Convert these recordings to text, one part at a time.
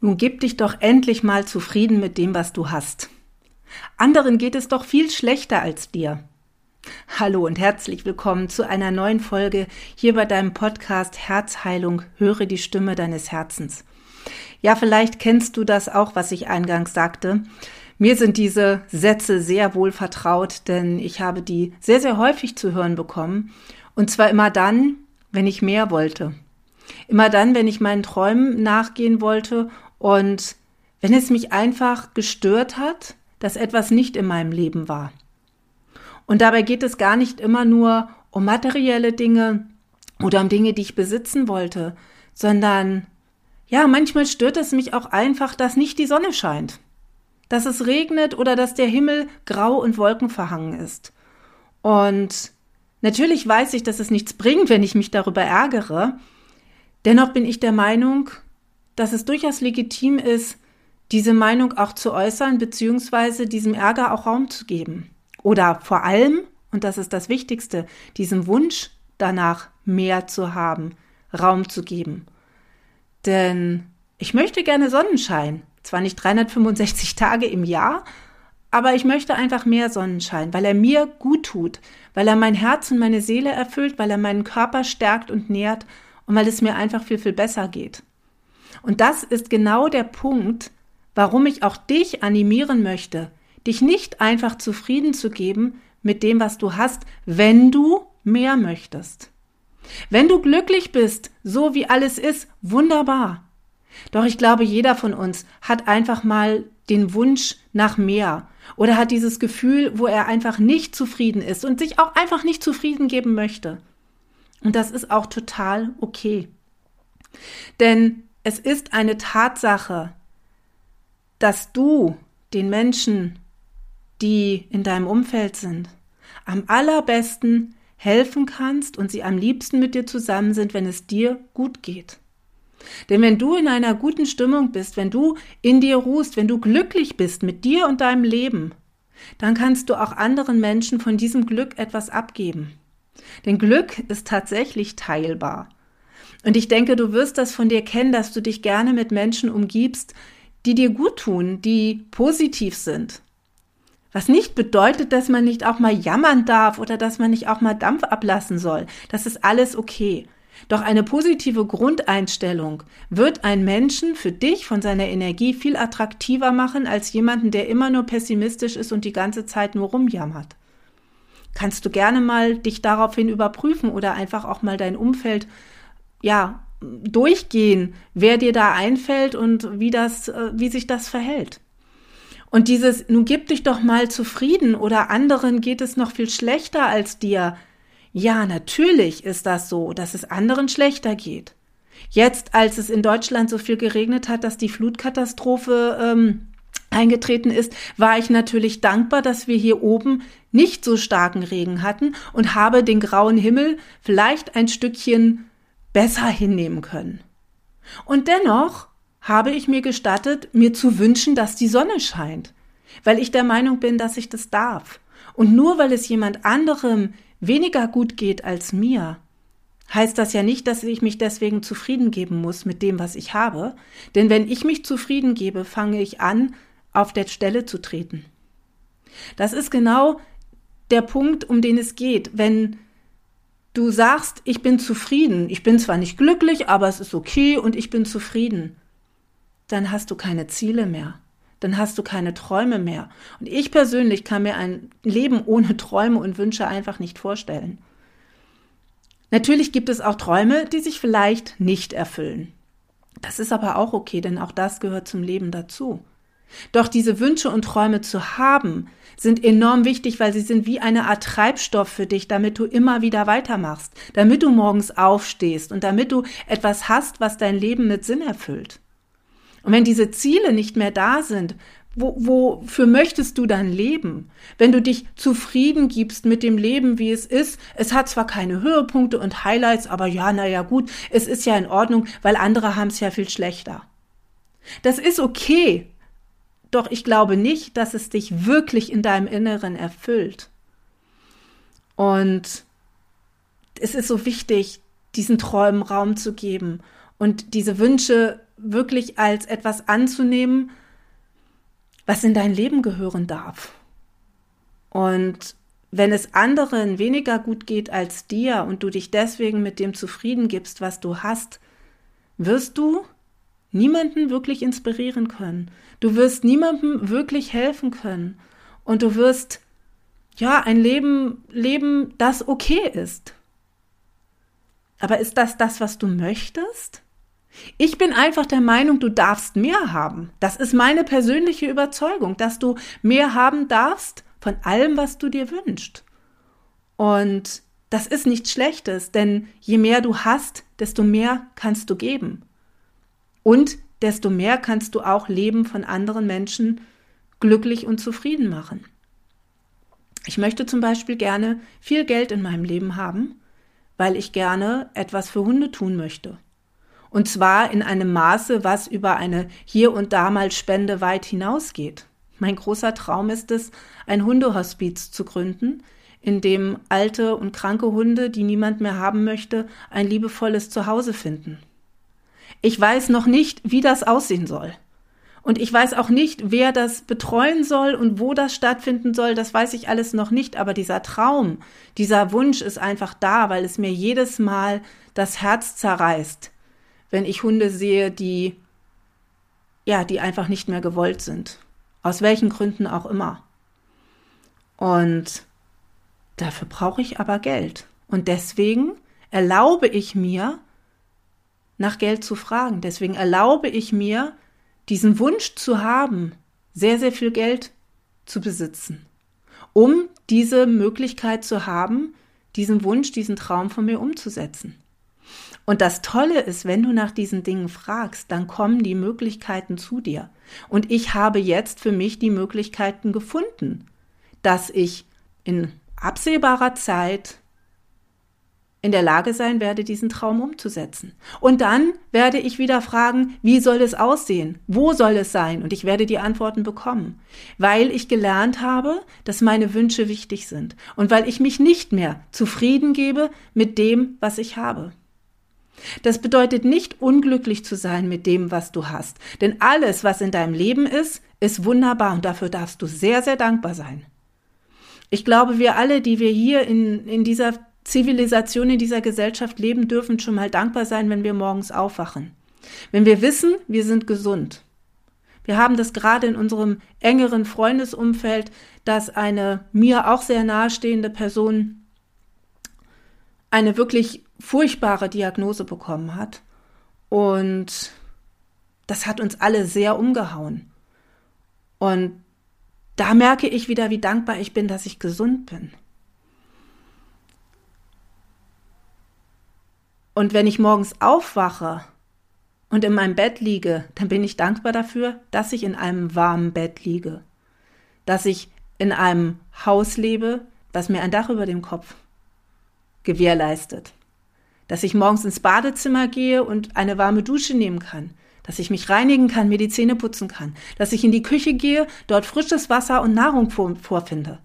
Nun gib dich doch endlich mal zufrieden mit dem, was du hast. Anderen geht es doch viel schlechter als dir. Hallo und herzlich willkommen zu einer neuen Folge hier bei deinem Podcast Herzheilung. Höre die Stimme deines Herzens. Ja, vielleicht kennst du das auch, was ich eingangs sagte. Mir sind diese Sätze sehr wohl vertraut, denn ich habe die sehr, sehr häufig zu hören bekommen. Und zwar immer dann, wenn ich mehr wollte. Immer dann, wenn ich meinen Träumen nachgehen wollte und wenn es mich einfach gestört hat, dass etwas nicht in meinem Leben war. Und dabei geht es gar nicht immer nur um materielle Dinge oder um Dinge, die ich besitzen wollte, sondern ja, manchmal stört es mich auch einfach, dass nicht die Sonne scheint, dass es regnet oder dass der Himmel grau und wolkenverhangen ist. Und natürlich weiß ich, dass es nichts bringt, wenn ich mich darüber ärgere. Dennoch bin ich der Meinung, dass es durchaus legitim ist, diese Meinung auch zu äußern, beziehungsweise diesem Ärger auch Raum zu geben. Oder vor allem, und das ist das Wichtigste, diesem Wunsch danach mehr zu haben, Raum zu geben. Denn ich möchte gerne Sonnenschein. Zwar nicht 365 Tage im Jahr, aber ich möchte einfach mehr Sonnenschein, weil er mir gut tut, weil er mein Herz und meine Seele erfüllt, weil er meinen Körper stärkt und nährt und weil es mir einfach viel, viel besser geht. Und das ist genau der Punkt, warum ich auch dich animieren möchte, dich nicht einfach zufrieden zu geben mit dem, was du hast, wenn du mehr möchtest. Wenn du glücklich bist, so wie alles ist, wunderbar. Doch ich glaube, jeder von uns hat einfach mal den Wunsch nach mehr oder hat dieses Gefühl, wo er einfach nicht zufrieden ist und sich auch einfach nicht zufrieden geben möchte. Und das ist auch total okay. Denn es ist eine Tatsache, dass du den Menschen, die in deinem Umfeld sind, am allerbesten helfen kannst und sie am liebsten mit dir zusammen sind, wenn es dir gut geht. Denn wenn du in einer guten Stimmung bist, wenn du in dir ruhst, wenn du glücklich bist mit dir und deinem Leben, dann kannst du auch anderen Menschen von diesem Glück etwas abgeben. Denn Glück ist tatsächlich teilbar. Und ich denke, du wirst das von dir kennen, dass du dich gerne mit Menschen umgibst, die dir gut tun, die positiv sind. Was nicht bedeutet, dass man nicht auch mal jammern darf oder dass man nicht auch mal Dampf ablassen soll. Das ist alles okay. Doch eine positive Grundeinstellung wird einen Menschen für dich von seiner Energie viel attraktiver machen als jemanden, der immer nur pessimistisch ist und die ganze Zeit nur rumjammert. Kannst du gerne mal dich daraufhin überprüfen oder einfach auch mal dein Umfeld ja, durchgehen, wer dir da einfällt und wie das, äh, wie sich das verhält. Und dieses, nun gib dich doch mal zufrieden oder anderen geht es noch viel schlechter als dir. Ja, natürlich ist das so, dass es anderen schlechter geht. Jetzt, als es in Deutschland so viel geregnet hat, dass die Flutkatastrophe ähm, eingetreten ist, war ich natürlich dankbar, dass wir hier oben nicht so starken Regen hatten und habe den grauen Himmel vielleicht ein Stückchen besser hinnehmen können. Und dennoch habe ich mir gestattet, mir zu wünschen, dass die Sonne scheint, weil ich der Meinung bin, dass ich das darf. Und nur weil es jemand anderem weniger gut geht als mir, heißt das ja nicht, dass ich mich deswegen zufrieden geben muss mit dem, was ich habe, denn wenn ich mich zufrieden gebe, fange ich an, auf der Stelle zu treten. Das ist genau der Punkt, um den es geht, wenn du sagst, ich bin zufrieden, ich bin zwar nicht glücklich, aber es ist okay und ich bin zufrieden, dann hast du keine Ziele mehr. Dann hast du keine Träume mehr. Und ich persönlich kann mir ein Leben ohne Träume und Wünsche einfach nicht vorstellen. Natürlich gibt es auch Träume, die sich vielleicht nicht erfüllen. Das ist aber auch okay, denn auch das gehört zum Leben dazu. Doch diese Wünsche und Träume zu haben, sind enorm wichtig, weil sie sind wie eine Art Treibstoff für dich, damit du immer wieder weitermachst, damit du morgens aufstehst und damit du etwas hast, was dein Leben mit Sinn erfüllt. Und wenn diese Ziele nicht mehr da sind, wo, wofür möchtest du dann leben? Wenn du dich zufrieden gibst mit dem Leben, wie es ist, es hat zwar keine Höhepunkte und Highlights, aber ja, naja, gut, es ist ja in Ordnung, weil andere haben es ja viel schlechter. Das ist okay, doch ich glaube nicht, dass es dich wirklich in deinem Inneren erfüllt. Und es ist so wichtig, diesen Träumen Raum zu geben und diese Wünsche wirklich als etwas anzunehmen, was in dein Leben gehören darf. Und wenn es anderen weniger gut geht als dir und du dich deswegen mit dem zufrieden gibst, was du hast, wirst du niemanden wirklich inspirieren können. Du wirst niemandem wirklich helfen können. Und du wirst, ja, ein Leben leben, das okay ist. Aber ist das das, was du möchtest? Ich bin einfach der Meinung, du darfst mehr haben. Das ist meine persönliche Überzeugung, dass du mehr haben darfst von allem, was du dir wünschst. Und das ist nichts Schlechtes, denn je mehr du hast, desto mehr kannst du geben. Und desto mehr kannst du auch Leben von anderen Menschen glücklich und zufrieden machen. Ich möchte zum Beispiel gerne viel Geld in meinem Leben haben, weil ich gerne etwas für Hunde tun möchte. Und zwar in einem Maße, was über eine hier und da mal Spende weit hinausgeht. Mein großer Traum ist es, ein Hundehospiz zu gründen, in dem alte und kranke Hunde, die niemand mehr haben möchte, ein liebevolles Zuhause finden. Ich weiß noch nicht, wie das aussehen soll. Und ich weiß auch nicht, wer das betreuen soll und wo das stattfinden soll. Das weiß ich alles noch nicht. Aber dieser Traum, dieser Wunsch ist einfach da, weil es mir jedes Mal das Herz zerreißt, wenn ich Hunde sehe, die, ja, die einfach nicht mehr gewollt sind. Aus welchen Gründen auch immer. Und dafür brauche ich aber Geld. Und deswegen erlaube ich mir, nach Geld zu fragen. Deswegen erlaube ich mir, diesen Wunsch zu haben, sehr, sehr viel Geld zu besitzen, um diese Möglichkeit zu haben, diesen Wunsch, diesen Traum von mir umzusetzen. Und das Tolle ist, wenn du nach diesen Dingen fragst, dann kommen die Möglichkeiten zu dir. Und ich habe jetzt für mich die Möglichkeiten gefunden, dass ich in absehbarer Zeit in der Lage sein werde, diesen Traum umzusetzen. Und dann werde ich wieder fragen, wie soll es aussehen? Wo soll es sein? Und ich werde die Antworten bekommen, weil ich gelernt habe, dass meine Wünsche wichtig sind und weil ich mich nicht mehr zufrieden gebe mit dem, was ich habe. Das bedeutet nicht unglücklich zu sein mit dem, was du hast, denn alles, was in deinem Leben ist, ist wunderbar und dafür darfst du sehr, sehr dankbar sein. Ich glaube, wir alle, die wir hier in, in dieser Zivilisation in dieser Gesellschaft leben, dürfen schon mal dankbar sein, wenn wir morgens aufwachen. Wenn wir wissen, wir sind gesund. Wir haben das gerade in unserem engeren Freundesumfeld, dass eine mir auch sehr nahestehende Person eine wirklich furchtbare Diagnose bekommen hat. Und das hat uns alle sehr umgehauen. Und da merke ich wieder, wie dankbar ich bin, dass ich gesund bin. Und wenn ich morgens aufwache und in meinem Bett liege, dann bin ich dankbar dafür, dass ich in einem warmen Bett liege, dass ich in einem Haus lebe, das mir ein Dach über dem Kopf gewährleistet, dass ich morgens ins Badezimmer gehe und eine warme Dusche nehmen kann, dass ich mich reinigen kann, mir die Zähne putzen kann, dass ich in die Küche gehe, dort frisches Wasser und Nahrung vorfinde.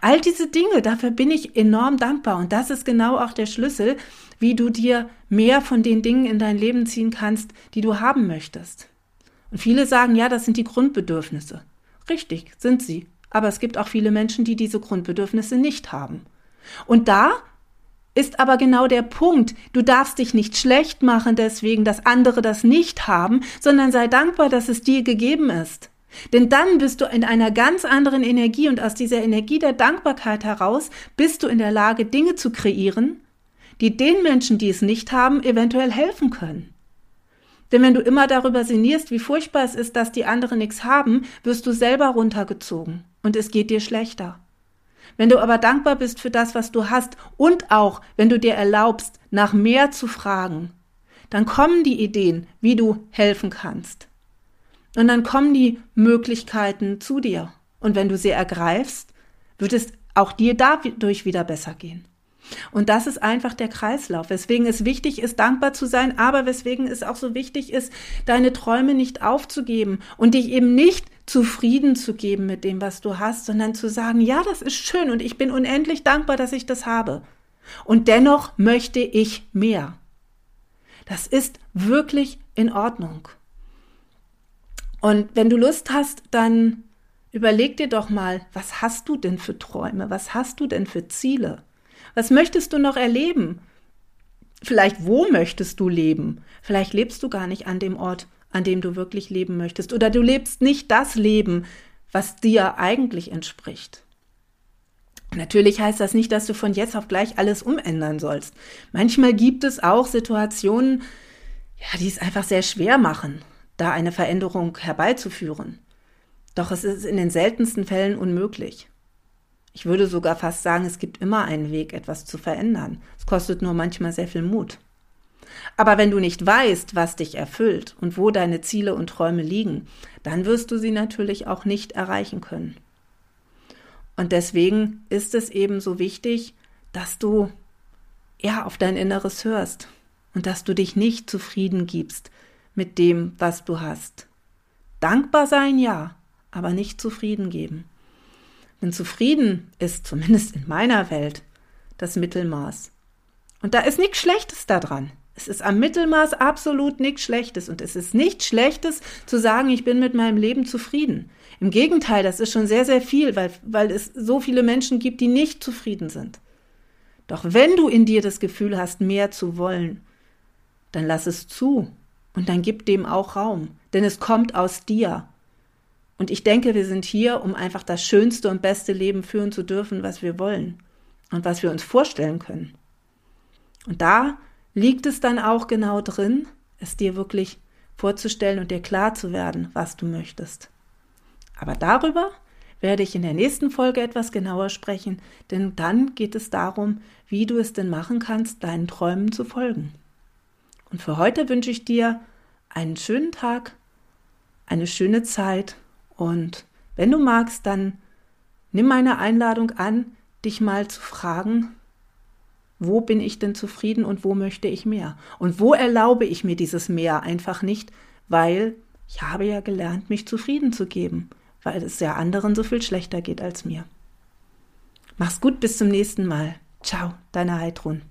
All diese Dinge, dafür bin ich enorm dankbar und das ist genau auch der Schlüssel, wie du dir mehr von den Dingen in dein Leben ziehen kannst, die du haben möchtest. Und viele sagen, ja, das sind die Grundbedürfnisse. Richtig, sind sie. Aber es gibt auch viele Menschen, die diese Grundbedürfnisse nicht haben. Und da ist aber genau der Punkt. Du darfst dich nicht schlecht machen deswegen, dass andere das nicht haben, sondern sei dankbar, dass es dir gegeben ist. Denn dann bist du in einer ganz anderen Energie und aus dieser Energie der Dankbarkeit heraus bist du in der Lage, Dinge zu kreieren, die den Menschen, die es nicht haben, eventuell helfen können. Denn wenn du immer darüber sinnierst, wie furchtbar es ist, dass die anderen nichts haben, wirst du selber runtergezogen und es geht dir schlechter. Wenn du aber dankbar bist für das, was du hast und auch, wenn du dir erlaubst, nach mehr zu fragen, dann kommen die Ideen, wie du helfen kannst. Und dann kommen die Möglichkeiten zu dir. Und wenn du sie ergreifst, wird es auch dir dadurch wieder besser gehen. Und das ist einfach der Kreislauf, weswegen es wichtig ist, dankbar zu sein, aber weswegen es auch so wichtig ist, deine Träume nicht aufzugeben und dich eben nicht zufrieden zu geben mit dem, was du hast, sondern zu sagen, ja, das ist schön und ich bin unendlich dankbar, dass ich das habe. Und dennoch möchte ich mehr. Das ist wirklich in Ordnung. Und wenn du Lust hast, dann überleg dir doch mal, was hast du denn für Träume? Was hast du denn für Ziele? Was möchtest du noch erleben? Vielleicht wo möchtest du leben? Vielleicht lebst du gar nicht an dem Ort, an dem du wirklich leben möchtest. Oder du lebst nicht das Leben, was dir eigentlich entspricht. Natürlich heißt das nicht, dass du von jetzt auf gleich alles umändern sollst. Manchmal gibt es auch Situationen, ja, die es einfach sehr schwer machen, da eine Veränderung herbeizuführen. Doch es ist in den seltensten Fällen unmöglich. Ich würde sogar fast sagen, es gibt immer einen Weg, etwas zu verändern. Es kostet nur manchmal sehr viel Mut. Aber wenn du nicht weißt, was dich erfüllt und wo deine Ziele und Träume liegen, dann wirst du sie natürlich auch nicht erreichen können. Und deswegen ist es eben so wichtig, dass du ja auf dein Inneres hörst und dass du dich nicht zufrieden gibst mit dem, was du hast. Dankbar sein, ja, aber nicht zufrieden geben. Denn zufrieden ist, zumindest in meiner Welt, das Mittelmaß. Und da ist nichts Schlechtes daran. Es ist am Mittelmaß absolut nichts Schlechtes. Und es ist nichts Schlechtes zu sagen, ich bin mit meinem Leben zufrieden. Im Gegenteil, das ist schon sehr, sehr viel, weil, weil es so viele Menschen gibt, die nicht zufrieden sind. Doch wenn du in dir das Gefühl hast, mehr zu wollen, dann lass es zu und dann gib dem auch Raum, denn es kommt aus dir. Und ich denke, wir sind hier, um einfach das schönste und beste Leben führen zu dürfen, was wir wollen und was wir uns vorstellen können. Und da liegt es dann auch genau drin, es dir wirklich vorzustellen und dir klar zu werden, was du möchtest. Aber darüber werde ich in der nächsten Folge etwas genauer sprechen, denn dann geht es darum, wie du es denn machen kannst, deinen Träumen zu folgen. Und für heute wünsche ich dir einen schönen Tag, eine schöne Zeit und wenn du magst, dann nimm meine Einladung an, dich mal zu fragen, wo bin ich denn zufrieden und wo möchte ich mehr? Und wo erlaube ich mir dieses Mehr einfach nicht, weil ich habe ja gelernt, mich zufrieden zu geben, weil es ja anderen so viel schlechter geht als mir. Mach's gut, bis zum nächsten Mal. Ciao, deine Heidrun.